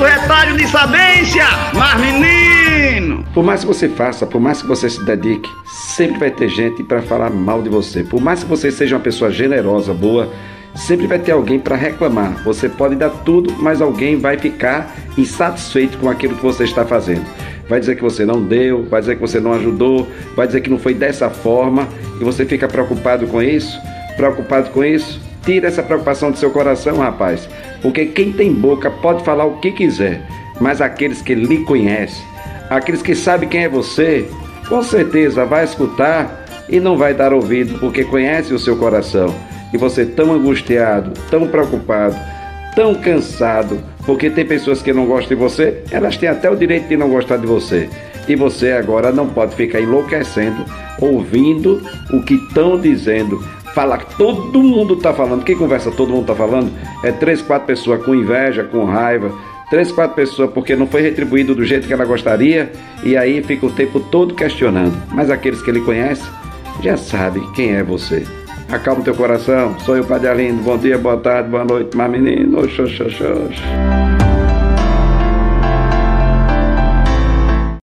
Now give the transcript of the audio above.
do retalho de sabência, mas menino! Por mais que você faça, por mais que você se dedique, sempre vai ter gente para falar mal de você. Por mais que você seja uma pessoa generosa, boa, sempre vai ter alguém para reclamar. Você pode dar tudo, mas alguém vai ficar insatisfeito com aquilo que você está fazendo. Vai dizer que você não deu, vai dizer que você não ajudou, vai dizer que não foi dessa forma e você fica preocupado com isso? Preocupado com isso? Tira essa preocupação do seu coração, rapaz, porque quem tem boca pode falar o que quiser, mas aqueles que lhe conhecem, aqueles que sabem quem é você, com certeza vai escutar e não vai dar ouvido, porque conhece o seu coração. E você tão angustiado, tão preocupado, tão cansado, porque tem pessoas que não gostam de você, elas têm até o direito de não gostar de você. E você agora não pode ficar enlouquecendo, ouvindo o que estão dizendo, fala que todo mundo está falando. Que conversa todo mundo está falando? É três, quatro pessoas com inveja, com raiva, três, quatro pessoas porque não foi retribuído do jeito que ela gostaria, e aí fica o tempo todo questionando. Mas aqueles que ele conhece já sabem quem é você. Acalma teu coração. Sou eu, Padre Arlindo. Bom dia, boa tarde, boa noite, mas menino. Oxoxoxox.